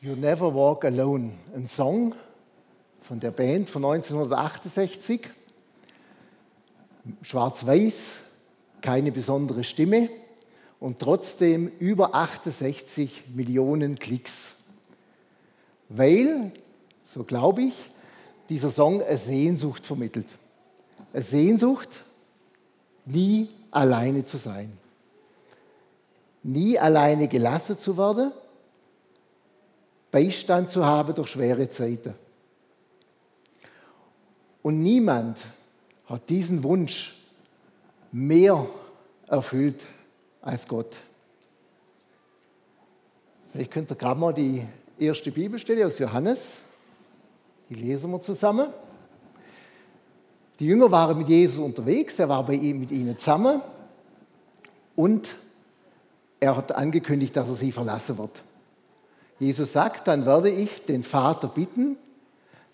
You Never Walk Alone, ein Song von der Band von 1968. Schwarz-Weiß, keine besondere Stimme und trotzdem über 68 Millionen Klicks. Weil, so glaube ich, dieser Song eine Sehnsucht vermittelt. Eine Sehnsucht, nie alleine zu sein. Nie alleine gelassen zu werden, Beistand zu haben durch schwere Zeiten. Und niemand hat diesen Wunsch mehr erfüllt als Gott. Vielleicht könnt ihr gerade mal die erste Bibelstelle aus Johannes, die lesen wir zusammen. Die Jünger waren mit Jesus unterwegs, er war bei ihm mit ihnen zusammen und er hat angekündigt, dass er sie verlassen wird. Jesus sagt, dann werde ich den Vater bitten,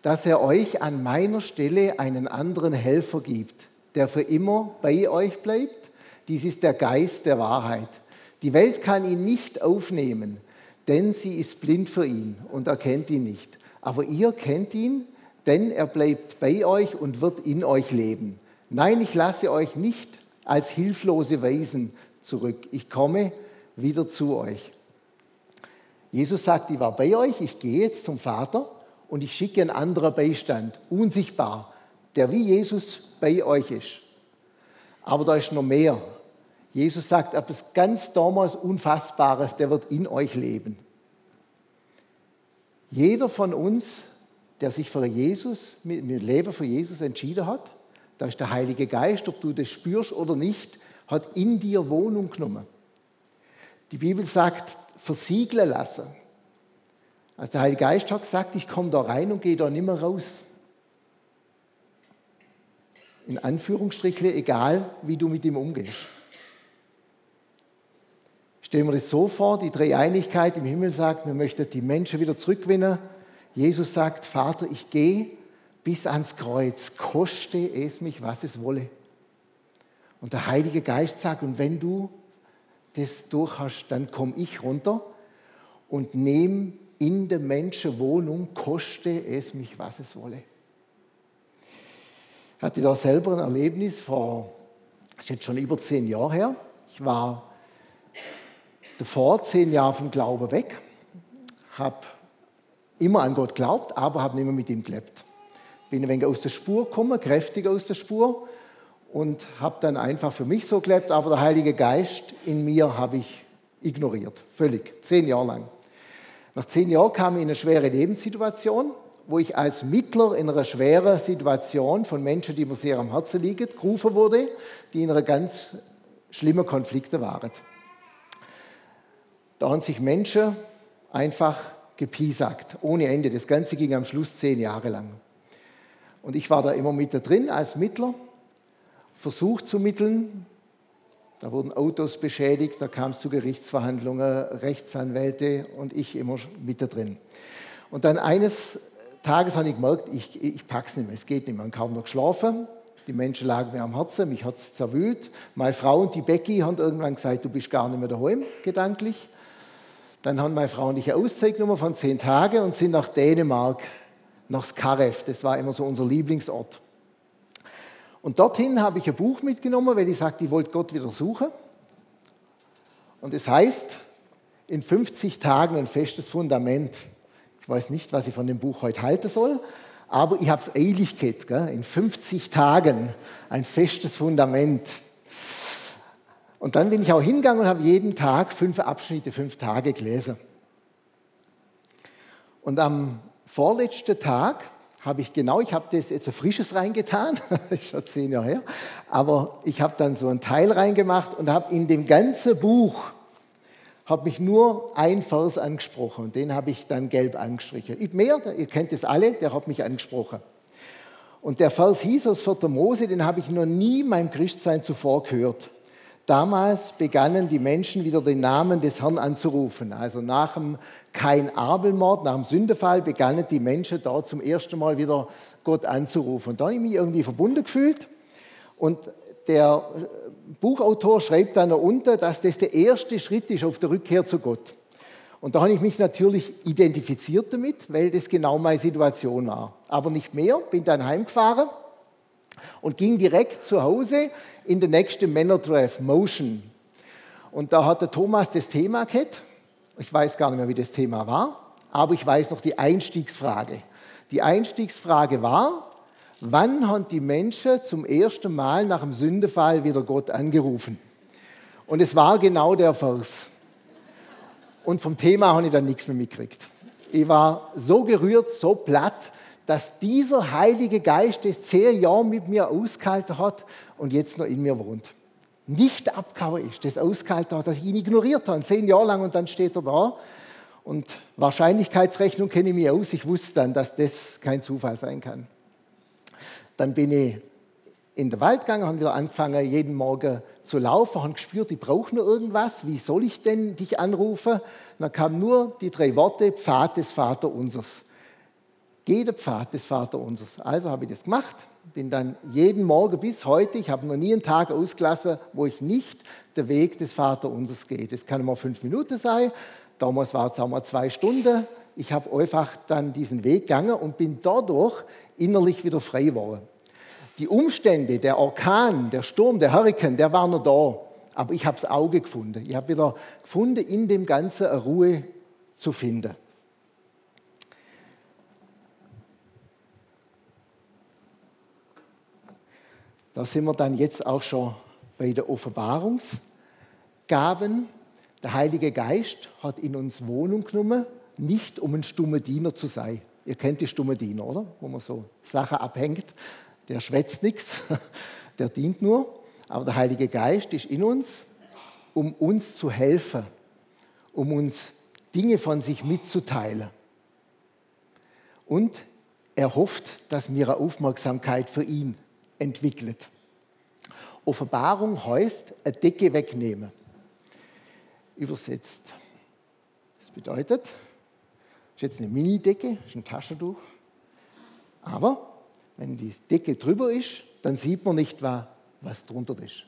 dass er euch an meiner Stelle einen anderen Helfer gibt, der für immer bei euch bleibt. Dies ist der Geist der Wahrheit. Die Welt kann ihn nicht aufnehmen, denn sie ist blind für ihn und erkennt ihn nicht. Aber ihr kennt ihn, denn er bleibt bei euch und wird in euch leben. Nein, ich lasse euch nicht als hilflose Weisen zurück. Ich komme wieder zu euch. Jesus sagt, ich war bei euch, ich gehe jetzt zum Vater und ich schicke einen anderen Beistand, unsichtbar, der wie Jesus bei euch ist. Aber da ist noch mehr. Jesus sagt etwas ganz damals Unfassbares, der wird in euch leben. Jeder von uns, der sich für Jesus, mit dem Leben für Jesus entschieden hat, da ist der Heilige Geist, ob du das spürst oder nicht, hat in dir Wohnung genommen. Die Bibel sagt, versiegeln lassen. Also der Heilige Geist hat gesagt, ich komme da rein und gehe da nicht mehr raus. In Anführungsstrichen, egal wie du mit ihm umgehst. Stellen wir das so vor, die Dreieinigkeit im Himmel sagt, wir möchten die Menschen wieder zurückgewinnen. Jesus sagt, Vater, ich gehe bis ans Kreuz, koste es mich, was es wolle. Und der Heilige Geist sagt, und wenn du das durch hast, dann komme ich runter und nehme in der Menschen Wohnung, koste es mich, was es wolle. Ich hatte da selber ein Erlebnis vor, das ist jetzt schon über zehn Jahre her. Ich war davor zehn Jahre vom Glauben weg, habe immer an Gott geglaubt, aber habe nicht mehr mit ihm gelebt. Bin ein wenig aus der Spur gekommen, kräftig aus der Spur und habe dann einfach für mich so gelebt, aber der Heilige Geist in mir habe ich ignoriert, völlig, zehn Jahre lang. Nach zehn Jahren kam ich in eine schwere Lebenssituation, wo ich als Mittler in einer schweren Situation von Menschen, die mir sehr am Herzen liegen, gerufen wurde, die in einer ganz schlimmen Konflikte waren. Da haben sich Menschen einfach gepiesackt, ohne Ende. Das Ganze ging am Schluss zehn Jahre lang. Und ich war da immer mit drin als Mittler versucht zu mitteln. Da wurden Autos beschädigt, da kam es zu Gerichtsverhandlungen, Rechtsanwälte und ich immer mit da drin. Und dann eines Tages habe ich gemerkt, ich, ich es nicht mehr, es geht nicht mehr. Ich habe kaum noch geschlafen, die Menschen lagen mir am Herzen, mich hat es zerwühlt. Meine Frau und die Becky haben irgendwann gesagt, du bist gar nicht mehr daheim, gedanklich. Dann haben meine Frau und ich eine Auszeit von zehn Tagen und sind nach Dänemark, nach Skarev. Das war immer so unser Lieblingsort. Und dorthin habe ich ein Buch mitgenommen, weil ich sagte, ich wollte Gott wieder suchen. Und es heißt, in 50 Tagen ein festes Fundament. Ich weiß nicht, was ich von dem Buch heute halten soll, aber ich habe es eilig gehabt, in 50 Tagen ein festes Fundament. Und dann bin ich auch hingegangen und habe jeden Tag fünf Abschnitte, fünf Tage gelesen. Und am vorletzten Tag habe ich genau, ich habe das jetzt ein frisches reingetan, das ist schon zehn Jahre her, aber ich habe dann so einen Teil reingemacht und habe in dem ganzen Buch, habe mich nur ein Vers angesprochen und den habe ich dann gelb angestrichen. Mehr, ihr kennt es alle, der hat mich angesprochen. Und der Vers hieß aus 4. Mose, den habe ich noch nie meinem Christsein zuvor gehört. Damals begannen die Menschen wieder den Namen des Herrn anzurufen. Also nach dem Kain-Abel-Mord, nach dem Sündefall, begannen die Menschen da zum ersten Mal wieder Gott anzurufen. Und da habe ich mich irgendwie verbunden gefühlt. Und der Buchautor schreibt dann noch unter, dass das der erste Schritt ist auf der Rückkehr zu Gott. Und da habe ich mich natürlich identifiziert damit, weil das genau meine Situation war. Aber nicht mehr, bin dann heimgefahren und ging direkt zu Hause in den nächsten Männertreff, Motion. Und da hat der Thomas das Thema gehabt. Ich weiß gar nicht mehr, wie das Thema war, aber ich weiß noch die Einstiegsfrage. Die Einstiegsfrage war, wann haben die Menschen zum ersten Mal nach dem Sündefall wieder Gott angerufen? Und es war genau der Vers. Und vom Thema habe ich dann nichts mehr mitgekriegt. Ich war so gerührt, so platt, dass dieser Heilige Geist das zehn Jahre mit mir ausgehalten hat und jetzt noch in mir wohnt. Nicht abgehauen ist, das ausgehalten hat, dass ich ihn ignoriert habe, zehn Jahre lang und dann steht er da. Und Wahrscheinlichkeitsrechnung kenne ich mir aus. Ich wusste dann, dass das kein Zufall sein kann. Dann bin ich in den Wald gegangen, haben wieder angefangen, jeden Morgen zu laufen, haben gespürt, ich brauche noch irgendwas, wie soll ich denn dich anrufen? Und dann kamen nur die drei Worte, Pfad des Vaterunsers. Geh der Pfad des Vaterunsers. Also habe ich das gemacht, bin dann jeden Morgen bis heute, ich habe noch nie einen Tag ausgelassen, wo ich nicht den Weg des Vaterunsers gehe. Das kann mal fünf Minuten sein, damals war es auch mal zwei Stunden. Ich habe einfach dann diesen Weg gegangen und bin dadurch innerlich wieder frei geworden. Die Umstände, der Orkan, der Sturm, der Hurrikan, der war noch da. Aber ich habe das Auge gefunden. Ich habe wieder gefunden, in dem Ganzen eine Ruhe zu finden. Da sind wir dann jetzt auch schon bei der Offenbarungsgaben. Der Heilige Geist hat in uns Wohnung genommen, nicht um ein stummer Diener zu sein. Ihr kennt die stumme Diener, oder? Wo man so Sachen abhängt der schwätzt nichts, der dient nur. Aber der Heilige Geist ist in uns, um uns zu helfen, um uns Dinge von sich mitzuteilen. Und er hofft, dass wir eine Aufmerksamkeit für ihn entwickelt. Offenbarung heißt, eine Decke wegnehmen. Übersetzt. Das bedeutet, das ist jetzt eine Mini-Decke, ist ein Taschentuch, aber wenn die Decke drüber ist, dann sieht man nicht, was drunter ist.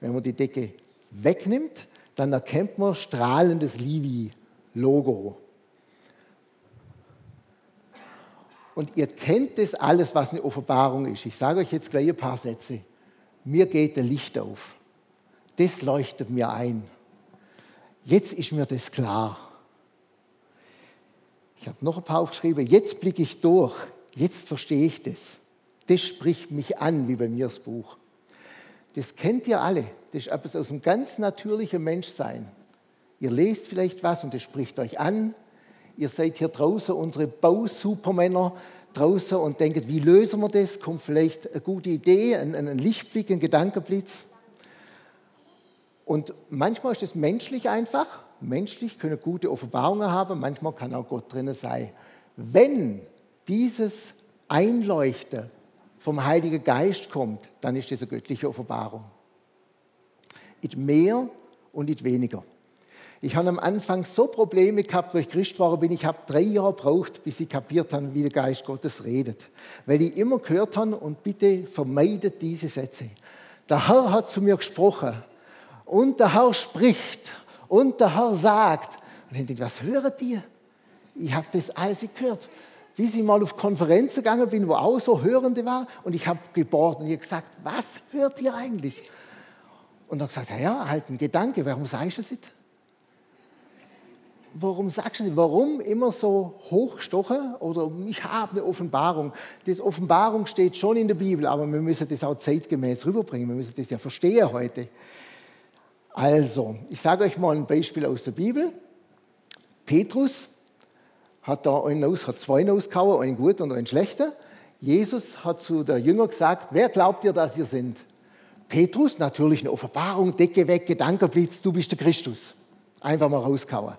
Wenn man die Decke wegnimmt, dann erkennt man strahlendes Livi-Logo. Und ihr kennt das alles, was eine Offenbarung ist. Ich sage euch jetzt gleich ein paar Sätze. Mir geht ein Licht auf. Das leuchtet mir ein. Jetzt ist mir das klar. Ich habe noch ein paar aufgeschrieben. Jetzt blicke ich durch. Jetzt verstehe ich das das spricht mich an, wie bei mir das Buch. Das kennt ihr alle. Das ist etwas aus dem ganz natürlichen Menschsein. Ihr lest vielleicht was und das spricht euch an. Ihr seid hier draußen, unsere Bausupermänner draußen und denkt, wie lösen wir das? Kommt vielleicht eine gute Idee, ein, ein Lichtblick, ein Gedankenblitz. Und manchmal ist es menschlich einfach. Menschlich können gute Offenbarungen haben, manchmal kann auch Gott drinnen sein. Wenn dieses Einleuchten vom Heiligen Geist kommt, dann ist das eine göttliche Offenbarung. Nicht mehr und nicht weniger. Ich habe am Anfang so Probleme gehabt, wo ich Christ war bin. Ich habe drei Jahre gebraucht, bis ich kapiert habe, wie der Geist Gottes redet. Weil ich immer gehört habe, und bitte vermeidet diese Sätze. Der Herr hat zu mir gesprochen. Und der Herr spricht. Und der Herr sagt. Und ich denke, was hört ihr? Ich habe das alles gehört bis ich mal auf Konferenzen gegangen bin, wo auch so Hörende waren und ich habe gebohrt und ihr gesagt, was hört ihr eigentlich? Und dann gesagt, ja, halt ein Gedanke, warum sagst du das nicht? Warum sagst du das? Warum immer so hochgestochen? Oder ich habe eine Offenbarung. Das Offenbarung steht schon in der Bibel, aber wir müssen das auch zeitgemäß rüberbringen. Wir müssen das ja verstehen heute. Also, ich sage euch mal ein Beispiel aus der Bibel. Petrus hat da einen aus, hat zwei ausgehauen, einen guten und einen schlechten. Jesus hat zu der Jünger gesagt, wer glaubt ihr, dass ihr sind? Petrus, natürlich eine Offenbarung, Decke weg, Gedankenblitz, du bist der Christus. Einfach mal rausgehauen.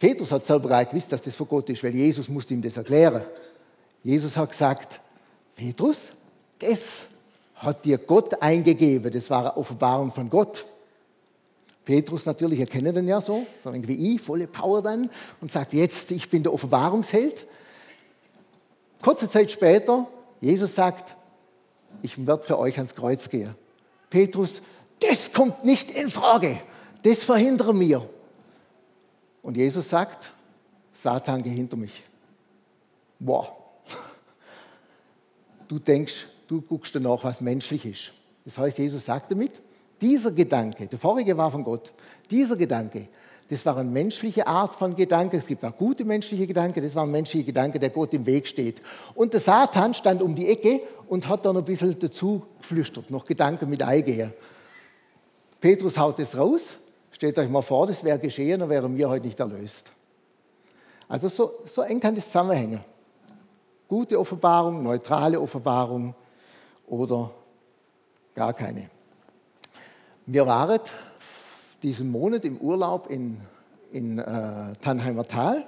Petrus hat selber gar gewusst, dass das von Gott ist, weil Jesus musste ihm das erklären. Jesus hat gesagt, Petrus, das hat dir Gott eingegeben, das war eine Offenbarung von Gott. Petrus natürlich, ihr kennt den ja so, so wie ich, volle Power dann und sagt, jetzt, ich bin der Offenbarungsheld. Kurze Zeit später, Jesus sagt, ich werde für euch ans Kreuz gehen. Petrus, das kommt nicht in Frage, das verhindere mir. Und Jesus sagt, Satan, geh hinter mich. Boah. Du denkst, du guckst danach, was menschlich ist. Das heißt, Jesus sagt damit, dieser Gedanke, der vorige war von Gott, dieser Gedanke, das war eine menschliche Art von Gedanke. Es gibt auch gute menschliche Gedanken. Das war ein menschlicher Gedanke, der Gott im Weg steht. Und der Satan stand um die Ecke und hat dann ein bisschen dazu geflüstert, noch Gedanken mit eingehen. Petrus haut es raus. Stellt euch mal vor, das wäre geschehen, dann wären wir heute nicht erlöst. Also so, so eng kann das zusammenhängen. Gute Offenbarung, neutrale Offenbarung oder gar keine. Wir waren diesen Monat im Urlaub in, in äh, Tannheimer Tal.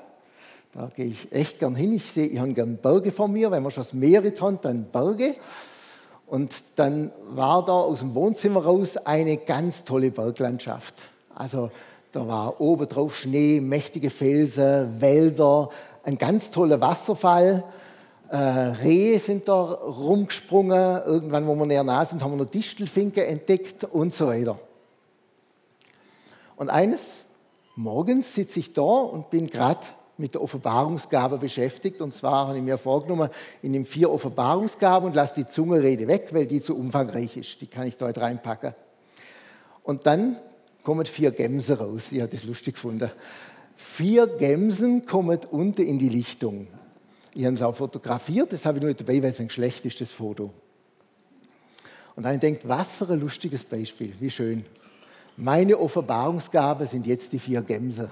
Da gehe ich echt gern hin. Ich sehe, ich habe gern Berge vor mir. Wenn man schon das Meer hat, dann Berge. Und dann war da aus dem Wohnzimmer raus eine ganz tolle Berglandschaft. Also da war oben drauf Schnee, mächtige Felsen, Wälder, ein ganz toller Wasserfall. Äh, Rehe sind da rumgesprungen. Irgendwann, wo wir näher nah sind, haben wir noch Distelfinken entdeckt und so weiter. Und eines Morgens sitze ich da und bin gerade mit der Offenbarungsgabe beschäftigt. Und zwar habe ich mir vorgenommen, in den vier Offenbarungsgaben und lasse die Zungenrede weg, weil die zu umfangreich ist. Die kann ich dort reinpacken. Und dann kommen vier Gämse raus. Ich habe das lustig gefunden. Vier Gämsen kommen unten in die Lichtung. Ich habe es auch fotografiert, das habe ich nur dabei, weil es ein schlecht ist, Foto. Und dann denkt, was für ein lustiges Beispiel, wie schön. Meine Offenbarungsgabe sind jetzt die vier Gämse.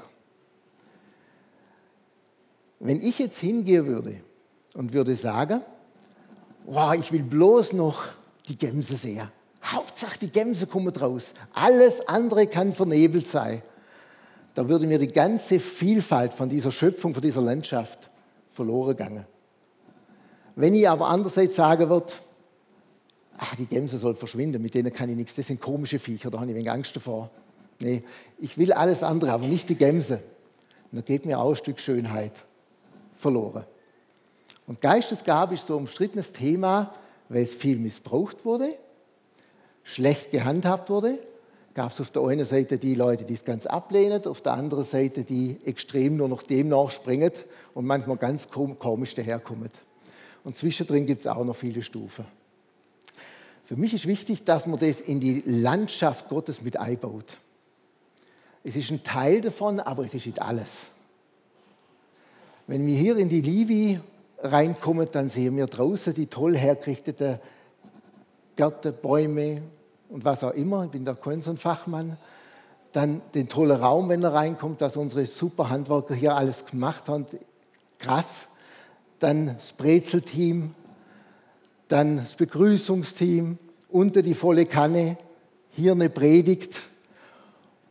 Wenn ich jetzt hingehen würde und würde sagen, wow, ich will bloß noch die Gämse sehen. Hauptsache die Gämse kommen raus. Alles andere kann vernebelt sein. Da würde mir die ganze Vielfalt von dieser Schöpfung, von dieser Landschaft verloren gehen. Wenn ich aber andererseits sagen würde, ach, die Gämse soll verschwinden, mit denen kann ich nichts, das sind komische Viecher, da habe ich wenig Angst davor. Nee, ich will alles andere, aber nicht die Gämse. Und da geht mir auch ein Stück Schönheit verloren. Und Geistesgabe ist so ein umstrittenes Thema, weil es viel missbraucht wurde, schlecht gehandhabt wurde. Gab es auf der einen Seite die Leute, die es ganz ablehnen, auf der anderen Seite die extrem nur noch dem nachspringen und manchmal ganz komisch daherkommen. Und zwischendrin gibt es auch noch viele Stufen. Für mich ist wichtig, dass man das in die Landschaft Gottes mit einbaut. Es ist ein Teil davon, aber es ist nicht alles. Wenn wir hier in die Livi reinkommen, dann sehen wir draußen die toll hergerichteten Gärten, Bäume und was auch immer. Ich bin da kein so Fachmann. Dann den tollen Raum, wenn er reinkommt, dass unsere super Handwerker hier alles gemacht haben. Krass. Dann das Brezelteam, dann das Begrüßungsteam, unter die volle Kanne, hier eine Predigt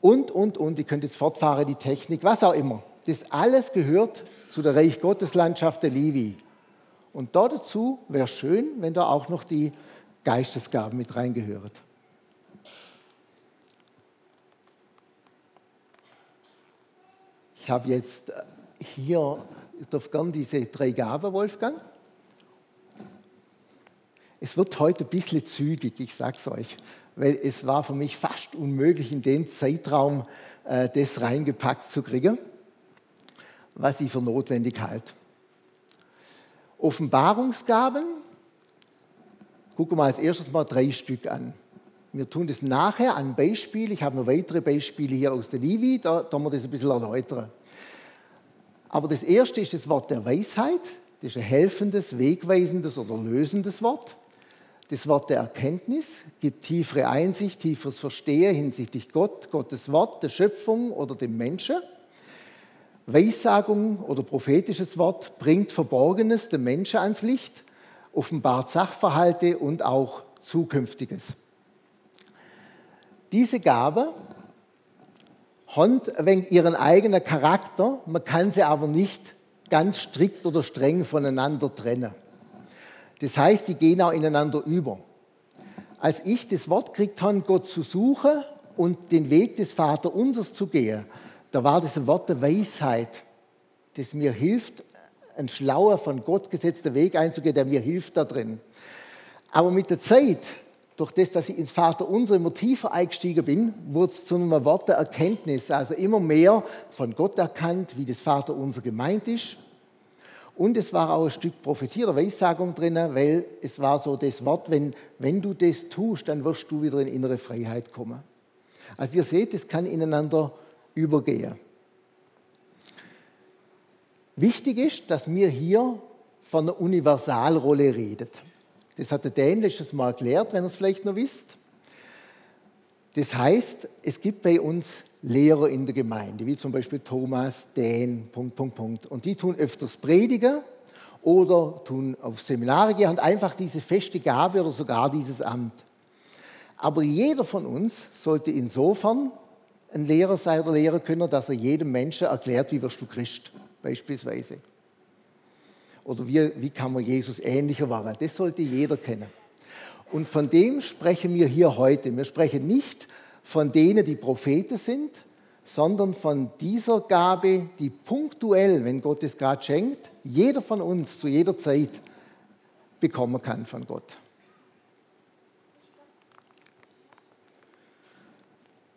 und, und, und. Ihr könnt jetzt fortfahren, die Technik, was auch immer. Das alles gehört zu der Reich Gottes Landschaft der Levi. Und da dazu wäre schön, wenn da auch noch die Geistesgaben mit reingehört. Ich habe jetzt hier, ich darf gern diese drei Gaben, Wolfgang. Es wird heute ein bisschen zügig, ich sage es euch, weil es war für mich fast unmöglich, in den Zeitraum äh, das reingepackt zu kriegen, was ich für notwendig halte. Offenbarungsgaben, gucken wir als erstes mal drei Stück an. Wir tun das nachher an Beispiel. Ich habe noch weitere Beispiele hier aus der Livi, da, da wir das ein bisschen erläutern. Aber das erste ist das Wort der Weisheit. Das ist ein helfendes, wegweisendes oder lösendes Wort. Das Wort der Erkenntnis gibt tiefere Einsicht, tieferes Verstehen hinsichtlich Gott, Gottes Wort, der Schöpfung oder dem Menschen. Weissagung oder prophetisches Wort bringt Verborgenes dem Menschen ans Licht, offenbart Sachverhalte und auch Zukünftiges. Diese Gabe hat wegen ihren eigenen Charakter, man kann sie aber nicht ganz strikt oder streng voneinander trennen. Das heißt, die gehen auch ineinander über. Als ich das Wort gekriegt habe, Gott zu suchen und den Weg des Vaterunsers zu gehen, da war das ein Wort der Weisheit, das mir hilft, einen schlauer, von Gott gesetzter Weg einzugehen, der mir hilft da drin. Aber mit der Zeit durch das, dass ich ins Vater unser immer tiefer eingestiegen bin, wurde es zu einem Wort der Erkenntnis, also immer mehr von Gott erkannt, wie das Vater unser gemeint ist. Und es war auch ein Stück Prophetie oder Weissagung drin, weil es war so das Wort, wenn, wenn du das tust, dann wirst du wieder in innere Freiheit kommen. Also ihr seht, es kann ineinander übergehen. Wichtig ist, dass wir hier von einer Universalrolle reden. Das hat der Dan letztes Mal erklärt, wenn ihr es vielleicht noch wisst. Das heißt, es gibt bei uns Lehrer in der Gemeinde, wie zum Beispiel Thomas, Dan, Punkt, Punkt, Punkt. Und die tun öfters predigen oder tun auf Seminare gehen und einfach diese feste Gabe oder sogar dieses Amt. Aber jeder von uns sollte insofern ein Lehrer sein oder Lehrer können, dass er jedem Menschen erklärt, wie wirst du Christ, beispielsweise. Oder wie, wie kann man Jesus ähnlicher werden? Das sollte jeder kennen. Und von dem sprechen wir hier heute. Wir sprechen nicht von denen, die Propheten sind, sondern von dieser Gabe, die punktuell, wenn Gott es gerade schenkt, jeder von uns zu jeder Zeit bekommen kann von Gott.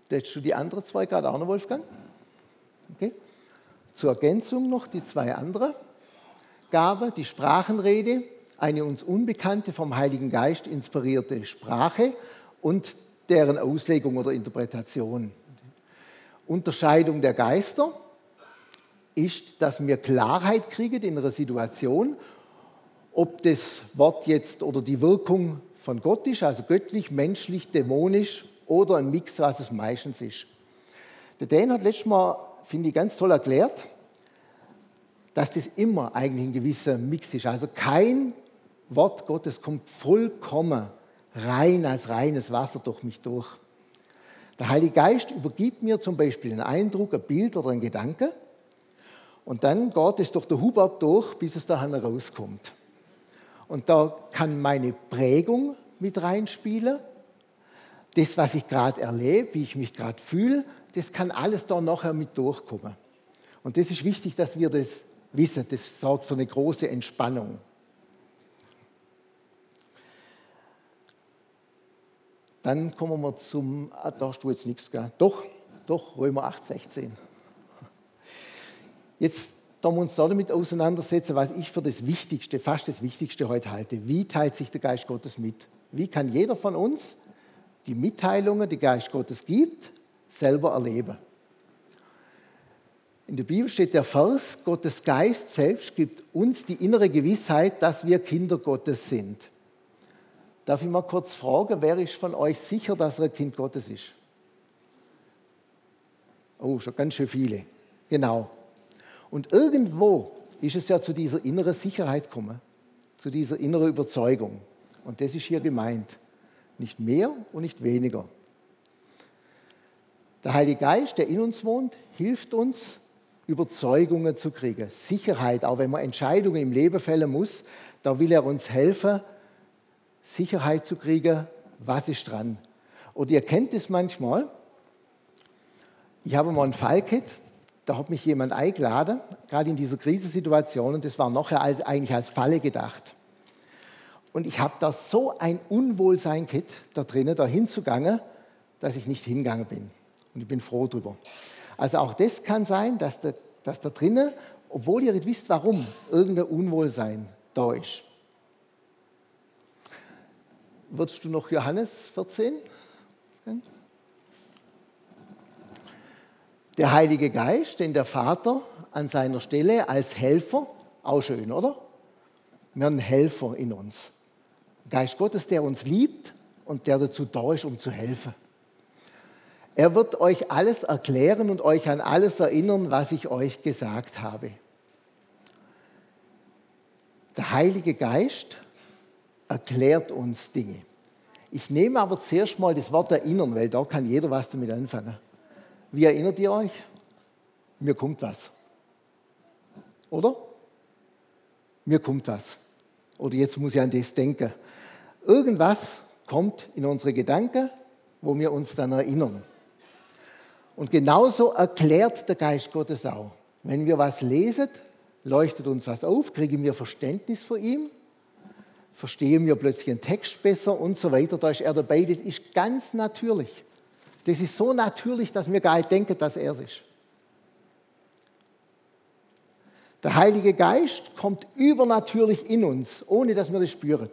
Hättest du die anderen zwei gerade auch noch, Wolfgang? Okay. Zur Ergänzung noch die zwei andere Gabe, die Sprachenrede, eine uns unbekannte vom Heiligen Geist inspirierte Sprache und deren Auslegung oder Interpretation. Unterscheidung der Geister ist, dass wir Klarheit kriegen in einer Situation, ob das Wort jetzt oder die Wirkung von Gott ist, also göttlich, menschlich, dämonisch oder ein Mix, was es meistens ist. Der Dan hat letztes Mal, finde ich, ganz toll erklärt, dass das immer eigentlich ein gewisser Mix ist. Also kein Wort Gottes kommt vollkommen rein als reines Wasser durch mich durch. Der Heilige Geist übergibt mir zum Beispiel einen Eindruck, ein Bild oder einen Gedanke und dann geht es durch den Hubert durch, bis es da herauskommt. Und da kann meine Prägung mit reinspielen. Das, was ich gerade erlebe, wie ich mich gerade fühle, das kann alles da nachher mit durchkommen. Und das ist wichtig, dass wir das wissen. Das sorgt für eine große Entspannung. Dann kommen wir zum, ah, da hast du jetzt nichts, gell? Doch, doch, Römer 8, 16. Jetzt da wir uns damit auseinandersetzen, was ich für das Wichtigste, fast das Wichtigste heute halte. Wie teilt sich der Geist Gottes mit? Wie kann jeder von uns die Mitteilungen, die Geist Gottes gibt, selber erleben? In der Bibel steht der Vers, Gottes Geist selbst gibt uns die innere Gewissheit, dass wir Kinder Gottes sind. Darf ich mal kurz fragen, wer ist von euch sicher, dass er ein Kind Gottes ist? Oh, schon ganz schön viele. Genau. Und irgendwo ist es ja zu dieser inneren Sicherheit gekommen, zu dieser inneren Überzeugung. Und das ist hier gemeint. Nicht mehr und nicht weniger. Der Heilige Geist, der in uns wohnt, hilft uns, Überzeugungen zu kriegen. Sicherheit, auch wenn man Entscheidungen im Leben fällen muss, da will er uns helfen, Sicherheit zu kriegen, was ist dran. Und ihr kennt es manchmal. Ich habe mal einen Fall da hat mich jemand eingeladen, gerade in dieser Krisensituation, und das war nachher als, eigentlich als Falle gedacht. Und ich habe da so ein Unwohlsein gehabt, da drinnen, da hinzugangen, dass ich nicht hingegangen bin. Und ich bin froh drüber. Also auch das kann sein, dass da, dass da drinnen, obwohl ihr nicht wisst, warum, irgendein Unwohlsein da ist. Würdest du noch Johannes 14? Der Heilige Geist, den der Vater an seiner Stelle als Helfer, auch schön, oder? Wir haben einen Helfer in uns. Geist Gottes, der uns liebt und der dazu da ist, um zu helfen. Er wird euch alles erklären und euch an alles erinnern, was ich euch gesagt habe. Der Heilige Geist erklärt uns Dinge. Ich nehme aber zuerst mal das Wort erinnern, weil da kann jeder was damit anfangen. Wie erinnert ihr euch? Mir kommt was. Oder? Mir kommt was. Oder jetzt muss ich an das denken. Irgendwas kommt in unsere Gedanken, wo wir uns dann erinnern. Und genauso erklärt der Geist Gottes auch. Wenn wir was lesen, leuchtet uns was auf, kriegen wir Verständnis von ihm verstehen wir plötzlich einen Text besser und so weiter. Da ist er dabei. Das ist ganz natürlich. Das ist so natürlich, dass wir gar nicht denken, dass er es ist. Der Heilige Geist kommt übernatürlich in uns, ohne dass wir das spüren.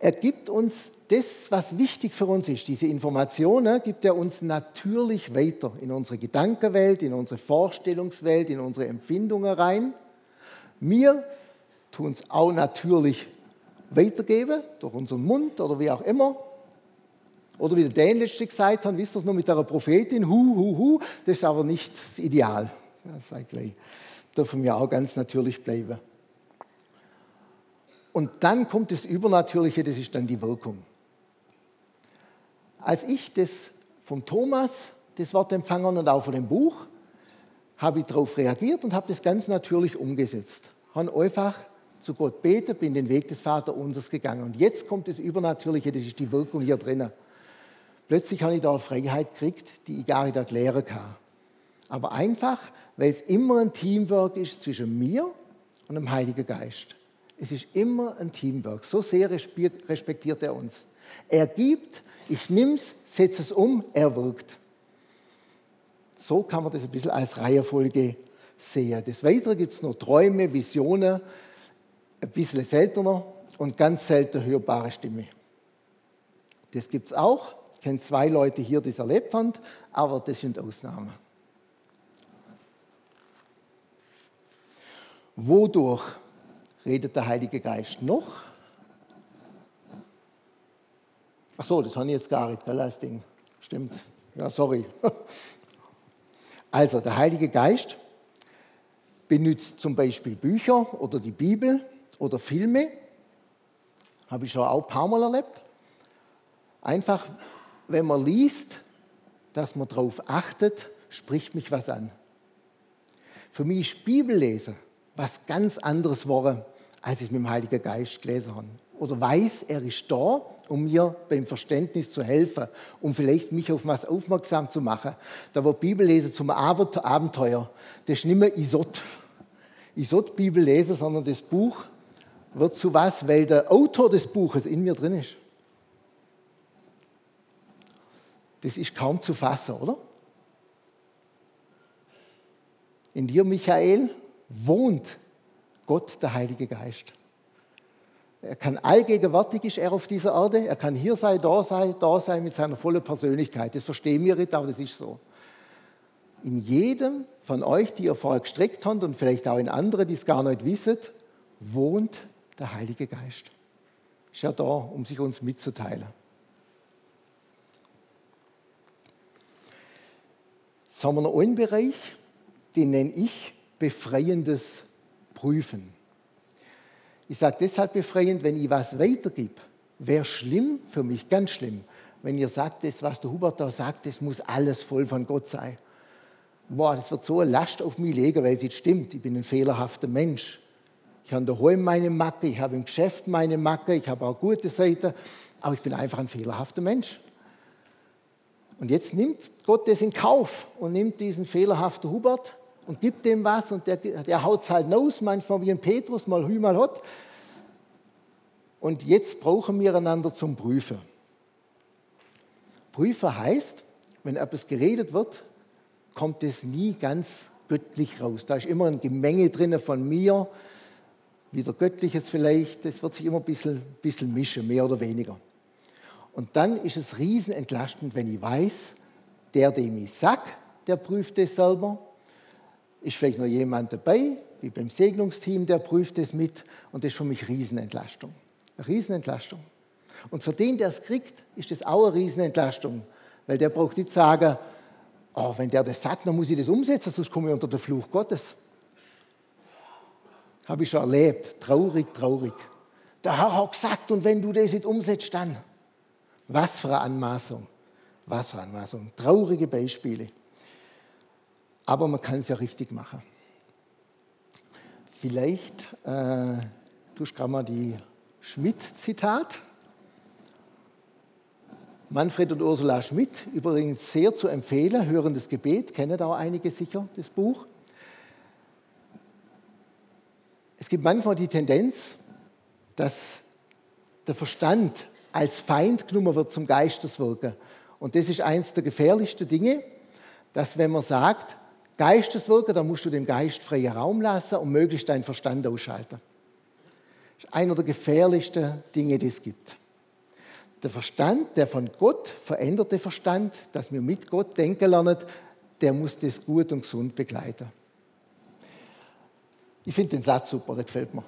Er gibt uns das, was wichtig für uns ist, diese Informationen, gibt er uns natürlich weiter in unsere Gedankenwelt, in unsere Vorstellungswelt, in unsere Empfindungen rein. Wir tun es auch natürlich weitergeben, durch unseren Mund oder wie auch immer. Oder wie der Dan gesagt hat, wisst ihr es noch mit der Prophetin, hu, hu, hu, das ist aber nicht das Ideal. Ja, sei gleich. Dürfen wir auch ganz natürlich bleiben. Und dann kommt das Übernatürliche, das ist dann die Wirkung. Als ich das vom Thomas, das Wort empfangen und auch von dem Buch, habe ich darauf reagiert und habe das ganz natürlich umgesetzt. Habe einfach zu Gott beten, bin den Weg des Vaterunsers gegangen. Und jetzt kommt das Übernatürliche, das ist die Wirkung hier drinnen. Plötzlich habe ich da eine Freiheit gekriegt, die ich gar nicht erklären kann. Aber einfach, weil es immer ein Teamwork ist zwischen mir und dem Heiligen Geist. Es ist immer ein Teamwork. So sehr respektiert er uns. Er gibt, ich nehme es, setze es um, er wirkt. So kann man das ein bisschen als Reihenfolge sehen. Des Weiteren gibt es noch Träume, Visionen, ein bisschen seltener und ganz selten hörbare Stimme. Das gibt es auch. Ich kenne zwei Leute hier, die es erlebt haben, aber das sind Ausnahmen. Wodurch redet der Heilige Geist noch? Ach so, das habe ich jetzt gar nicht, das Ding. Stimmt. Ja, sorry. Also, der Heilige Geist benutzt zum Beispiel Bücher oder die Bibel oder Filme. Habe ich schon auch ein paar Mal erlebt. Einfach, wenn man liest, dass man darauf achtet, spricht mich was an. Für mich ist Bibellesen was ganz anderes war, als ich mit dem Heiligen Geist gelesen habe. Oder weiß, er ist da, um mir beim Verständnis zu helfen, um vielleicht mich auf was aufmerksam zu machen. Da war Bibellesen zum Abenteuer. Das ist nicht mehr Isot. Isot Bibel lesen, sondern das Buch wird zu was, weil der Autor des Buches in mir drin ist. Das ist kaum zu fassen, oder? In dir, Michael, wohnt Gott, der Heilige Geist. Er kann allgegenwärtig ist er auf dieser Erde. Er kann hier sein, da sein, da sein mit seiner vollen Persönlichkeit. Das verstehen wir nicht, aber das ist so. In jedem von euch, die ihr vorher gestreckt habt und vielleicht auch in anderen, die es gar nicht wissen, wohnt der Heilige Geist. Ist ja da, um sich uns mitzuteilen. Jetzt haben wir noch einen Bereich, den nenne ich befreiendes Prüfen. Ich sage deshalb befreiend, wenn ich was weitergebe, wäre schlimm für mich, ganz schlimm, wenn ihr sagt, das, was der Hubert da sagt, das muss alles voll von Gott sein. Boah, das wird so eine Last auf mich legen, weil es nicht stimmt. Ich bin ein fehlerhafter Mensch. Ich habe daheim meine Macke, ich habe im Geschäft meine Macke, ich habe auch gute Seiten, aber ich bin einfach ein fehlerhafter Mensch. Und jetzt nimmt Gott das in Kauf und nimmt diesen fehlerhaften Hubert und gibt dem was und der, der haut es halt aus, manchmal wie ein Petrus, mal hü, mal hot. Und jetzt brauchen wir einander zum Prüfen. Prüfen heißt, wenn etwas geredet wird, kommt es nie ganz göttlich raus. Da ist immer ein Gemenge drin von mir, wieder Göttliches vielleicht, das wird sich immer ein bisschen, bisschen mischen, mehr oder weniger. Und dann ist es riesenentlastend, wenn ich weiß, der, dem ich sag, der prüft es selber ist vielleicht noch jemand dabei, wie beim Segnungsteam, der prüft es mit und das ist für mich Riesenentlastung. Eine Riesenentlastung. Und für den, der es kriegt, ist das auch eine Riesenentlastung, weil der braucht nicht sagen, oh, wenn der das sagt, dann muss ich das umsetzen, sonst komme ich unter den Fluch Gottes. Habe ich schon erlebt. Traurig, traurig. Der Herr hat gesagt, und wenn du das nicht umsetzt, dann. Was für eine Anmaßung. Was für eine Anmaßung. Traurige Beispiele aber man kann es ja richtig machen. Vielleicht äh, tust gerade mal die Schmidt-Zitat. Manfred und Ursula Schmidt, übrigens sehr zu empfehlen, Hörendes Gebet, kennen auch einige sicher, das Buch. Es gibt manchmal die Tendenz, dass der Verstand als Feind genommen wird zum Geisteswirken. Und das ist eines der gefährlichsten Dinge, dass wenn man sagt, Geisteswirken, dann musst du dem Geist freien Raum lassen und möglichst deinen Verstand ausschalten. Das ist einer der gefährlichsten Dinge, die es gibt. Der Verstand, der von Gott veränderte Verstand, dass wir mit Gott denken lernen, der muss das gut und gesund begleiten. Ich finde den Satz super, der gefällt mir.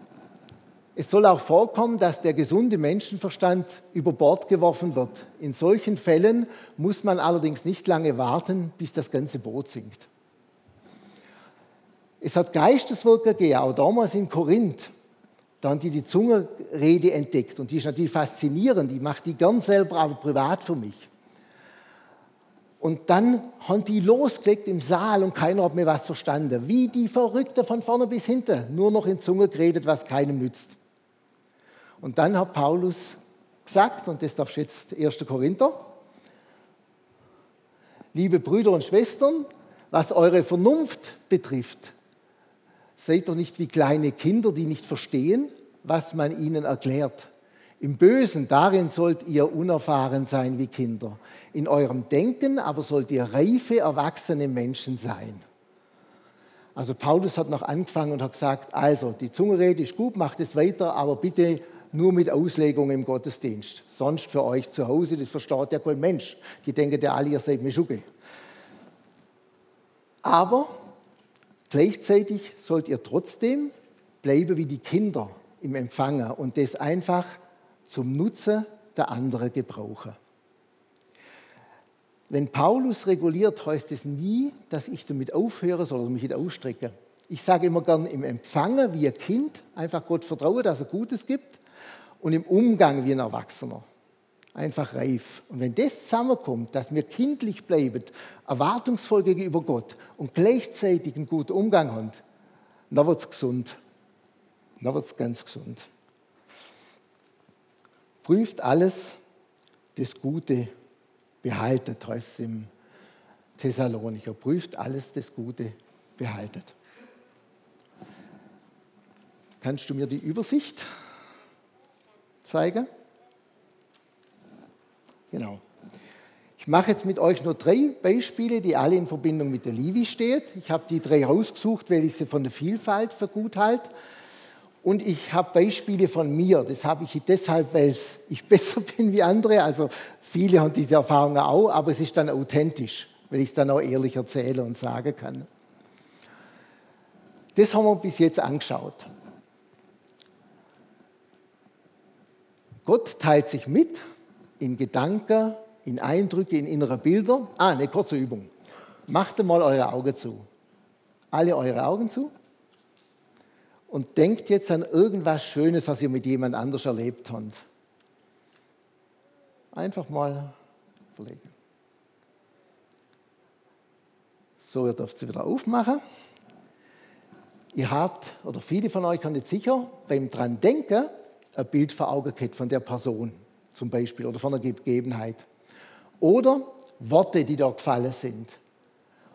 Es soll auch vorkommen, dass der gesunde Menschenverstand über Bord geworfen wird. In solchen Fällen muss man allerdings nicht lange warten, bis das ganze Boot sinkt. Es hat Geisteswirker gegeben, auch damals in Korinth. Da haben die die Zungenrede entdeckt und die ist natürlich faszinierend. Ich mache die gern selber, aber privat für mich. Und dann haben die losgelegt im Saal und keiner hat mir was verstanden. Wie die Verrückte von vorne bis hinten. Nur noch in Zunge geredet, was keinem nützt. Und dann hat Paulus gesagt, und das darfst jetzt 1. Korinther, liebe Brüder und Schwestern, was eure Vernunft betrifft, seid doch nicht wie kleine Kinder, die nicht verstehen, was man ihnen erklärt. Im Bösen, darin sollt ihr unerfahren sein wie Kinder. In eurem Denken aber sollt ihr reife, erwachsene Menschen sein. Also Paulus hat noch angefangen und hat gesagt, also die Zungenrede ist gut, macht es weiter, aber bitte nur mit Auslegung im Gottesdienst. Sonst für euch zu Hause, das versteht ja kein Mensch. Die denken ja alle, ihr seid Mischugge. Aber gleichzeitig sollt ihr trotzdem bleiben wie die Kinder im Empfangen und das einfach zum Nutzen der anderen gebrauchen. Wenn Paulus reguliert, heißt es nie, dass ich damit aufhöre soll oder mich nicht ausstrecke. Ich sage immer gern im Empfangen wie ein Kind, einfach Gott vertraue, dass er Gutes gibt und im Umgang wie ein Erwachsener. Einfach reif. Und wenn das zusammenkommt, dass wir kindlich bleiben, erwartungsvoll gegenüber Gott und gleichzeitig einen guten Umgang haben, dann wird es gesund. Dann wird es ganz gesund. Prüft alles, das Gute behaltet, heißt es im Thessalonicher. Prüft alles, das Gute behaltet. Kannst du mir die Übersicht zeigen? Genau. Ich mache jetzt mit euch nur drei Beispiele, die alle in Verbindung mit der Livi stehen. Ich habe die drei rausgesucht, weil ich sie von der Vielfalt für gut halte. Und ich habe Beispiele von mir. Das habe ich deshalb, weil ich besser bin wie andere. Also viele haben diese Erfahrungen auch, aber es ist dann authentisch, weil ich es dann auch ehrlich erzähle und sagen kann. Das haben wir bis jetzt angeschaut. Gott teilt sich mit in Gedanken, in Eindrücke, in innere Bilder. Ah, eine kurze Übung. Macht mal eure Augen zu. Alle eure Augen zu. Und denkt jetzt an irgendwas Schönes, was ihr mit jemand anders erlebt habt. Einfach mal verlegen. So, ihr dürft sie wieder aufmachen. Ihr habt, oder viele von euch haben jetzt sicher beim dran denken, ein Bild vor Augen gehabt von der Person zum Beispiel oder von einer Gegebenheit. Oder Worte, die da gefallen sind.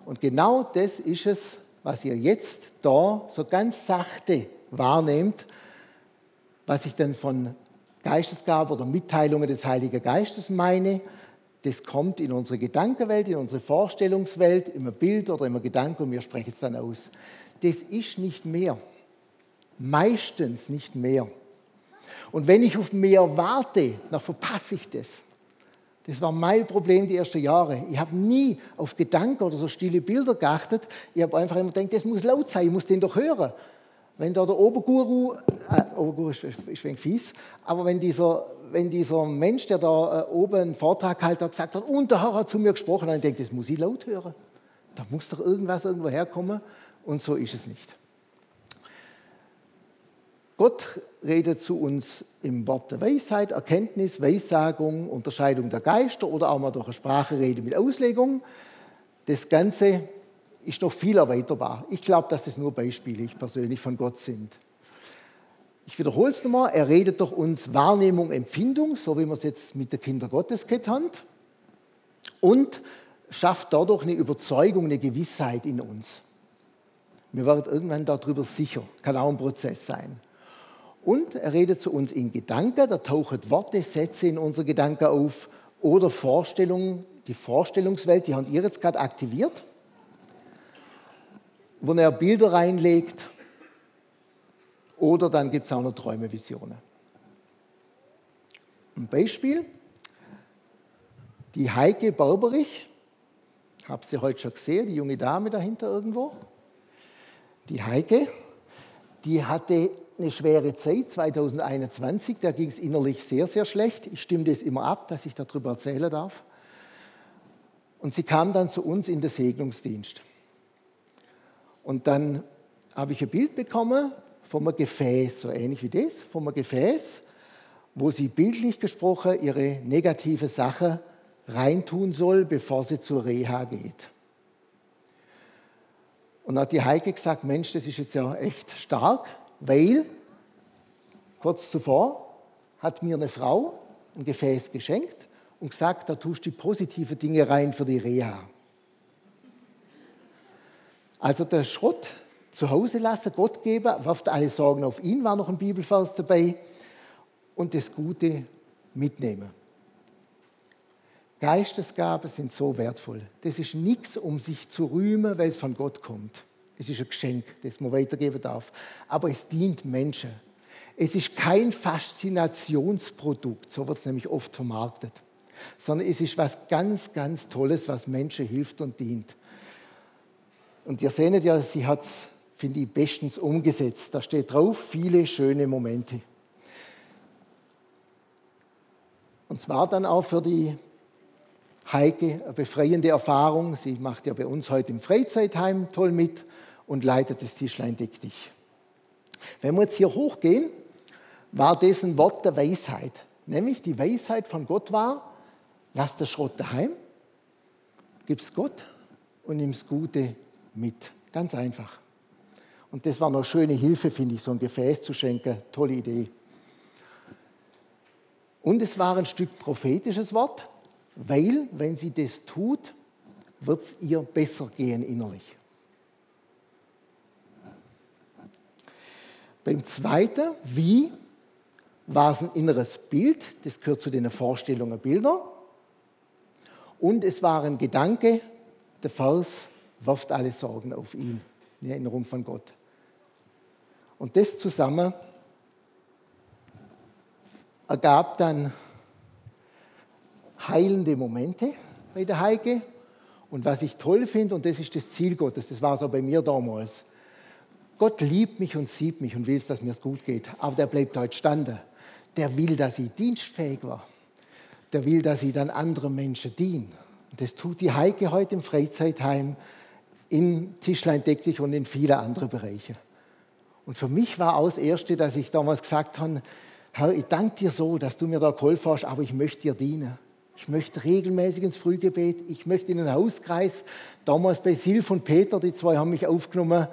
Und genau das ist es, was ihr jetzt da so ganz sachte wahrnehmt, was ich dann von Geistesgabe oder Mitteilungen des Heiligen Geistes meine. Das kommt in unsere Gedankenwelt, in unsere Vorstellungswelt, im Bild oder im Gedanken und wir sprechen es dann aus. Das ist nicht mehr. Meistens nicht mehr. Und wenn ich auf mehr warte, dann verpasse ich das. Das war mein Problem die ersten Jahre. Ich habe nie auf Gedanken oder so stille Bilder geachtet. Ich habe einfach immer gedacht, das muss laut sein, ich muss den doch hören. Wenn da der Oberguru, äh, Oberguru ist, ist ein fies, aber wenn dieser, wenn dieser Mensch, der da äh, oben einen Vortrag halt hat, gesagt hat, und der Herr hat zu mir gesprochen, dann denke ich, das muss ich laut hören. Da muss doch irgendwas irgendwo herkommen und so ist es nicht. Gott redet zu uns im Wort der Weisheit, Erkenntnis, Weissagung, Unterscheidung der Geister oder auch mal durch eine Sprachenrede mit Auslegung. Das Ganze ist noch viel erweiterbar. Ich glaube, dass das nur Beispiele ich persönlich von Gott sind. Ich wiederhole es nochmal, er redet durch uns Wahrnehmung, Empfindung, so wie wir es jetzt mit der Kinder Gottes getan und schafft dadurch eine Überzeugung, eine Gewissheit in uns. Wir werden irgendwann darüber sicher, kann auch ein Prozess sein. Und er redet zu uns in Gedanken, da tauchen Worte, Sätze in unsere Gedanken auf oder Vorstellungen, die Vorstellungswelt, die haben ihr jetzt gerade aktiviert, wo er Bilder reinlegt oder dann gibt es auch noch Träume, Visionen. Ein Beispiel, die Heike Barberich, habe sie heute schon gesehen, die junge Dame dahinter irgendwo. Die Heike, die hatte eine schwere Zeit 2021, da ging es innerlich sehr, sehr schlecht. Ich stimme das immer ab, dass ich darüber erzählen darf. Und sie kam dann zu uns in den Segnungsdienst. Und dann habe ich ein Bild bekommen von einem Gefäß, so ähnlich wie das, von einem Gefäß, wo sie bildlich gesprochen ihre negative Sache reintun soll, bevor sie zur Reha geht. Und dann hat die Heike gesagt, Mensch, das ist jetzt ja echt stark, weil kurz zuvor hat mir eine Frau ein Gefäß geschenkt und gesagt, da tust du die positiven Dinge rein für die Reha. Also der Schrott zu Hause lassen, Gott geben, wirft alle Sorgen auf ihn, war noch ein Bibelvers dabei, und das Gute mitnehmen. Geistesgaben sind so wertvoll. Das ist nichts, um sich zu rühmen, weil es von Gott kommt. Es ist ein Geschenk, das man weitergeben darf. Aber es dient Menschen. Es ist kein Faszinationsprodukt, so wird es nämlich oft vermarktet, sondern es ist was ganz, ganz Tolles, was Menschen hilft und dient. Und ihr seht ja, sie hat es, finde ich, bestens umgesetzt. Da steht drauf, viele schöne Momente. Und zwar dann auch für die Heike eine befreiende Erfahrung. Sie macht ja bei uns heute im Freizeitheim toll mit und leitet das Tischlein Deck dich. Wenn wir jetzt hier hochgehen, war das ein Wort der Weisheit. Nämlich die Weisheit von Gott war, lass den Schrott daheim, gib's Gott und nimm's Gute mit. Ganz einfach. Und das war eine schöne Hilfe, finde ich, so ein Gefäß zu schenken. Tolle Idee. Und es war ein Stück prophetisches Wort, weil, wenn sie das tut, wird es ihr besser gehen innerlich. Beim zweiten, wie, war es ein inneres Bild, das gehört zu den Vorstellungen Bilder. Und es war ein Gedanke, der Vers wirft alle Sorgen auf ihn, in Erinnerung von Gott. Und das zusammen ergab dann heilende Momente bei der Heike. Und was ich toll finde, und das ist das Ziel Gottes, das war so bei mir damals. Gott liebt mich und sieht mich und will, dass mir es gut geht. Aber der bleibt heute stande. Der will, dass ich dienstfähig war. Der will, dass ich dann anderen Menschen diene. Und das tut die Heike heute im Freizeitheim, in Tischlein deck dich und in viele andere Bereiche. Und für mich war auch das Erste, dass ich damals gesagt habe, Herr, ich danke dir so, dass du mir da geholfen hast, aber ich möchte dir dienen. Ich möchte regelmäßig ins Frühgebet, ich möchte in den Hauskreis. Damals bei Silf und Peter, die zwei haben mich aufgenommen,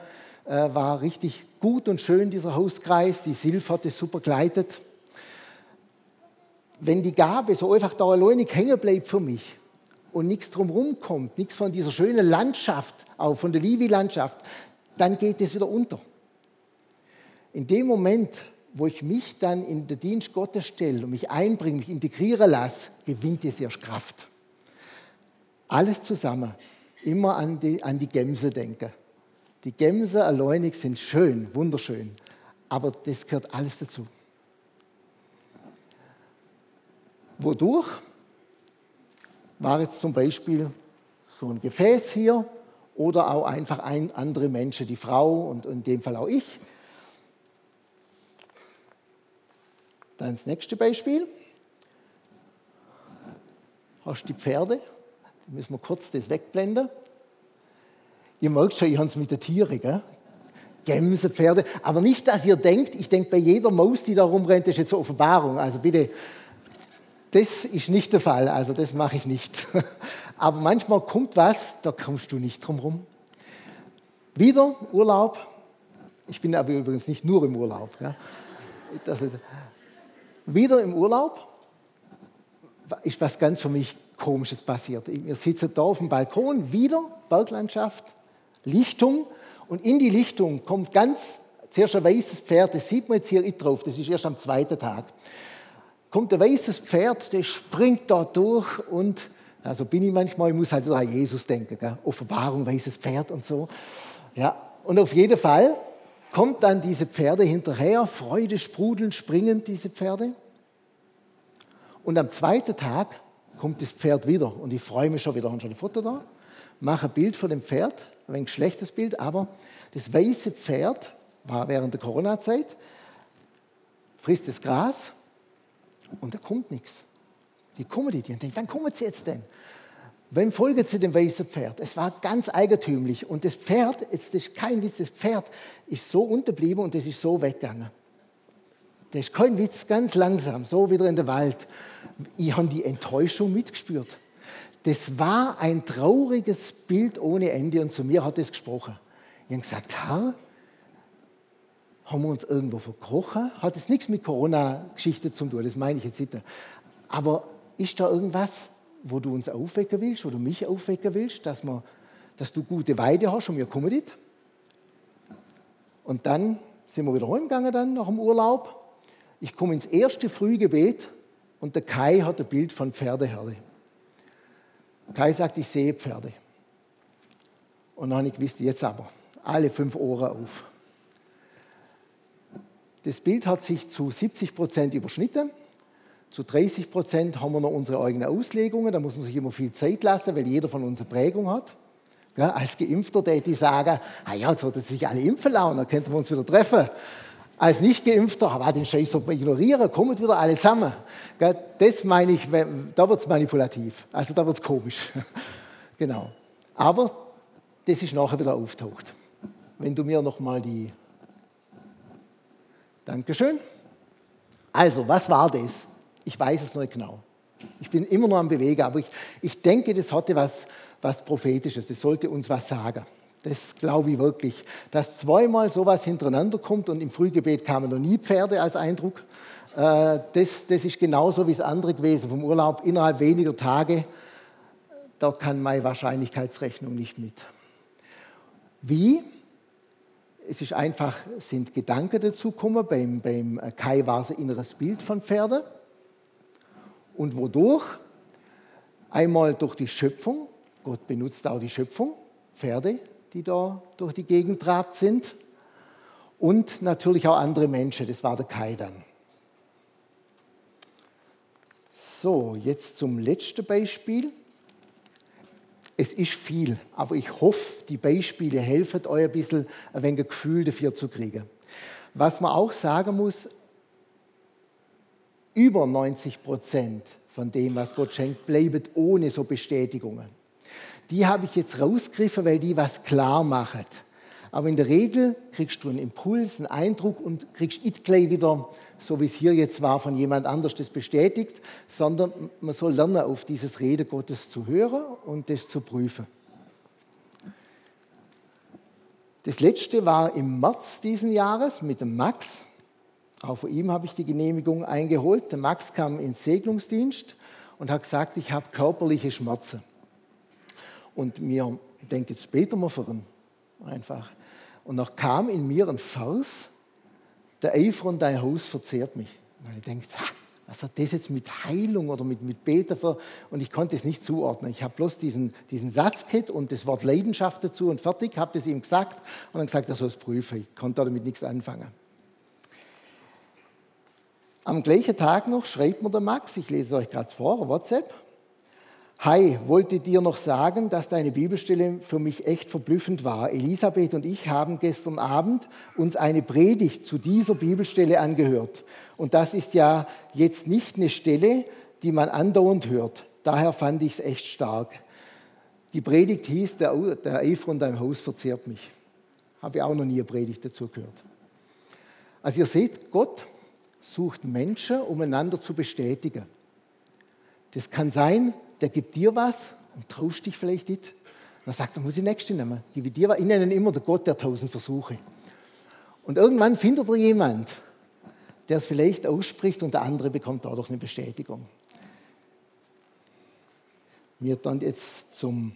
war richtig gut und schön dieser Hauskreis. Die Silf hat es super geleitet. Wenn die Gabe so einfach da alleine hängen bleibt für mich und nichts drumherum kommt, nichts von dieser schönen Landschaft, auch von der Livi-Landschaft, dann geht es wieder unter. In dem Moment, wo ich mich dann in den Dienst Gottes stelle und mich einbringe, mich integrieren lasse, gewinnt es erst Kraft. Alles zusammen, immer an die, an die Gämse denken. Die Gämse alleinig sind schön, wunderschön, aber das gehört alles dazu. Wodurch war jetzt zum Beispiel so ein Gefäß hier oder auch einfach ein, andere Menschen, die Frau und in dem Fall auch ich, Dann das nächste Beispiel. Hast du die Pferde? Da müssen wir kurz das wegblenden. Ihr merkt schon, ich habe es mit den Tieren. Gell? Gämse, Pferde. Aber nicht, dass ihr denkt, ich denke bei jeder Maus, die da rumrennt, ist jetzt eine Offenbarung. Also bitte, das ist nicht der Fall. Also das mache ich nicht. Aber manchmal kommt was, da kommst du nicht drum rum. Wieder Urlaub. Ich bin aber übrigens nicht nur im Urlaub. Ja. Wieder im Urlaub ist was ganz für mich Komisches passiert. Wir sitzen da auf dem Balkon, wieder Berglandschaft, Lichtung und in die Lichtung kommt ganz zuerst ein weißes Pferd, das sieht man jetzt hier drauf, das ist erst am zweiten Tag. Kommt ein weißes Pferd, das springt da durch und, also bin ich manchmal, ich muss halt an Jesus denken, gell? Offenbarung, weißes Pferd und so. Ja, und auf jeden Fall kommt dann diese Pferde hinterher, Freude sprudelnd, springend diese Pferde. Und am zweiten Tag kommt das Pferd wieder und ich freue mich schon wieder, habe schon ein Foto da, mache ein Bild von dem Pferd, ein wenig schlechtes Bild, aber das weiße Pferd war während der Corona-Zeit, frisst das Gras und da kommt nichts. Die kommen die, die denken, wann kommen sie jetzt denn? Wann folgen sie dem weißen Pferd? Es war ganz eigentümlich und das Pferd, jetzt ist kein Witz, das Pferd ist so unterblieben und es ist so weggegangen. Das ist kein Witz, ganz langsam, so wieder in den Wald. Ich habe die Enttäuschung mitgespürt. Das war ein trauriges Bild ohne Ende und zu mir hat es gesprochen. Ich habe gesagt, Herr, haben wir uns irgendwo verkrochen? Hat es nichts mit Corona-Geschichte zu tun, das meine ich jetzt nicht. Aber ist da irgendwas, wo du uns aufwecken willst, wo du mich aufwecken willst, dass, wir, dass du gute Weide hast und wir kommen nicht? Und dann sind wir wieder heimgegangen dann nach dem Urlaub ich komme ins erste Frühgebet und der Kai hat ein Bild von Pferdeherde. Kai sagt, ich sehe Pferde. Und dann habe ich gewusst, jetzt aber, alle fünf Ohren auf. Das Bild hat sich zu 70 Prozent überschnitten. Zu 30 Prozent haben wir noch unsere eigenen Auslegungen. Da muss man sich immer viel Zeit lassen, weil jeder von uns eine Prägung hat. Ja, als Geimpfter, der die sagen, ah ja, jetzt wird sich alle impfen lassen, dann könnten wir uns wieder treffen als Nicht-Geimpfter, aber den Scheiß man ignorieren, kommen wieder alle zusammen. Das meine ich, da wird es manipulativ, also da wird es komisch. genau. Aber das ist nachher wieder auftaucht. Wenn du mir nochmal die... Dankeschön. Also, was war das? Ich weiß es nicht genau. Ich bin immer noch am Bewegen, aber ich, ich denke, das hatte was, was Prophetisches. Das sollte uns was sagen. Das glaube ich wirklich. Dass zweimal sowas hintereinander kommt und im Frühgebet kamen noch nie Pferde als Eindruck, äh, das, das ist genauso wie das andere gewesen vom Urlaub. Innerhalb weniger Tage, da kann meine Wahrscheinlichkeitsrechnung nicht mit. Wie? Es ist einfach, sind Gedanken dazu gekommen. Beim, beim Kai war es ein inneres Bild von Pferde. Und wodurch? Einmal durch die Schöpfung. Gott benutzt auch die Schöpfung, Pferde, die da durch die Gegend trabt sind. Und natürlich auch andere Menschen, das war der Kai dann. So, jetzt zum letzten Beispiel. Es ist viel, aber ich hoffe, die Beispiele helfen euch ein bisschen, ein wenig ein Gefühl dafür zu kriegen. Was man auch sagen muss, über 90 Prozent von dem, was Gott schenkt, bleibt ohne so Bestätigungen die habe ich jetzt rausgegriffen, weil die was klar machen. Aber in der Regel kriegst du einen Impuls, einen Eindruck und kriegst nicht gleich wieder, so wie es hier jetzt war, von jemand anders das bestätigt, sondern man soll lernen, auf dieses Rede Gottes zu hören und das zu prüfen. Das letzte war im März diesen Jahres mit dem Max. Auch von ihm habe ich die Genehmigung eingeholt. Der Max kam ins Segnungsdienst und hat gesagt, ich habe körperliche Schmerzen. Und mir denkt, jetzt beten wir für ihn. Einfach. Und noch kam in mir ein Vers, der Eifer und dein Haus verzehrt mich. Und ich denke, was hat das jetzt mit Heilung oder mit, mit Beten für? Und ich konnte es nicht zuordnen. Ich habe bloß diesen, diesen Satz gehabt und das Wort Leidenschaft dazu und fertig, habe das ihm gesagt und dann gesagt, er soll es prüfen. Ich konnte damit nichts anfangen. Am gleichen Tag noch schreibt mir der Max, ich lese es euch gerade vor, WhatsApp. Hi, wollte dir noch sagen, dass deine Bibelstelle für mich echt verblüffend war. Elisabeth und ich haben gestern Abend uns eine Predigt zu dieser Bibelstelle angehört. Und das ist ja jetzt nicht eine Stelle, die man andauernd hört. Daher fand ich es echt stark. Die Predigt hieß, der, der Eifer in deinem Haus verzehrt mich. Habe ich auch noch nie eine Predigt dazu gehört. Also ihr seht, Gott sucht Menschen, um einander zu bestätigen. Das kann sein, der gibt dir was und traust dich vielleicht nicht. Dann sagt er, muss ich nächste nehmen. Gebe dir was. Ich nenne ihn immer der Gott der tausend Versuche. Und irgendwann findet er jemand, der es vielleicht ausspricht und der andere bekommt dadurch eine Bestätigung. Wir dann jetzt zum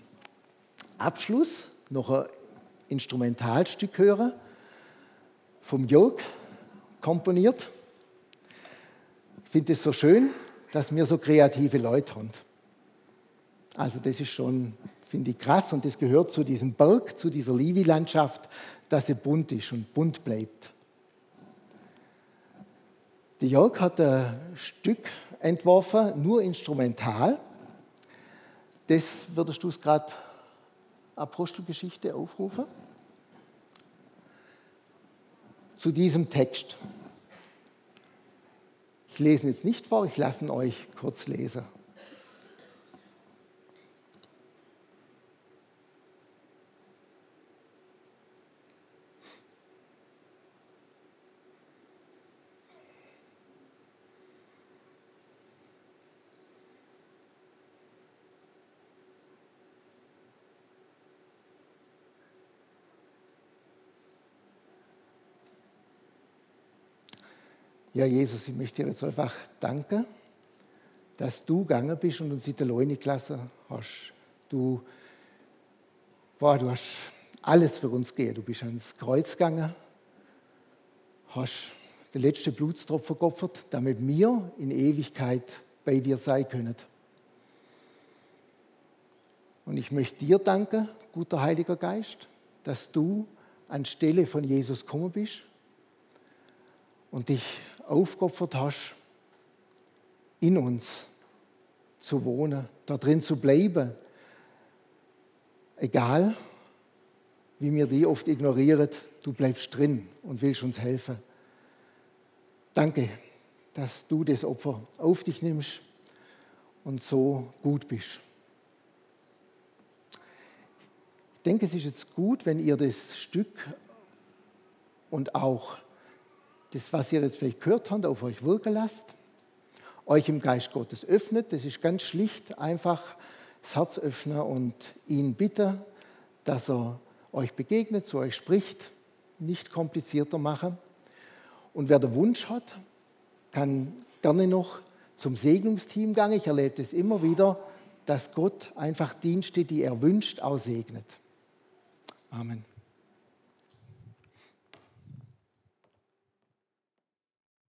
Abschluss noch ein Instrumentalstück hören vom Jörg komponiert. Ich finde es so schön, dass wir so kreative Leute haben. Also das ist schon, finde ich, krass und das gehört zu diesem Berg, zu dieser Livi-Landschaft, dass sie bunt ist und bunt bleibt. Der Jörg hat ein Stück entworfen, nur instrumental. Das würdest du es gerade Apostelgeschichte aufrufen? Zu diesem Text. Ich lese ihn jetzt nicht vor, ich lasse ihn euch kurz lesen. Ja, Jesus, ich möchte dir jetzt einfach danken, dass du gegangen bist und uns in der Leune gelassen hast. Du, boah, du hast alles für uns gegeben. Du bist ans Kreuz gegangen, hast den letzten Blutstropfen geopfert, damit wir in Ewigkeit bei dir sein können. Und ich möchte dir danken, guter Heiliger Geist, dass du anstelle von Jesus gekommen bist und dich aufgeopfert hast, in uns zu wohnen, da drin zu bleiben. Egal, wie wir die oft ignorieren, du bleibst drin und willst uns helfen. Danke, dass du das Opfer auf dich nimmst und so gut bist. Ich denke, es ist jetzt gut, wenn ihr das Stück und auch das, was ihr jetzt vielleicht gehört habt, auf euch wirken lasst, euch im Geist Gottes öffnet. Das ist ganz schlicht, einfach das Herz öffnen und ihn bitten, dass er euch begegnet, zu euch spricht, nicht komplizierter machen. Und wer den Wunsch hat, kann gerne noch zum Segnungsteam gehen. Ich erlebe das immer wieder, dass Gott einfach Dienste, die er wünscht, auch segnet. Amen.